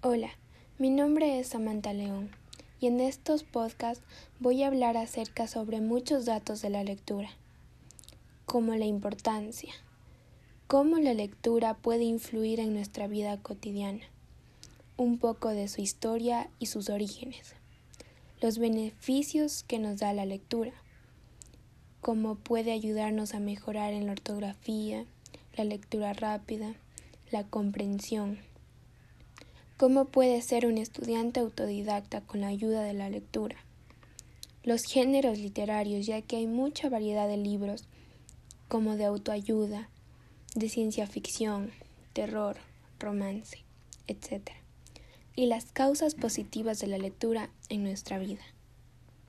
Hola, mi nombre es Samantha León y en estos podcasts voy a hablar acerca sobre muchos datos de la lectura, como la importancia, cómo la lectura puede influir en nuestra vida cotidiana, un poco de su historia y sus orígenes, los beneficios que nos da la lectura, cómo puede ayudarnos a mejorar en la ortografía, la lectura rápida, la comprensión, ¿Cómo puede ser un estudiante autodidacta con la ayuda de la lectura? Los géneros literarios, ya que hay mucha variedad de libros, como de autoayuda, de ciencia ficción, terror, romance, etc. Y las causas positivas de la lectura en nuestra vida.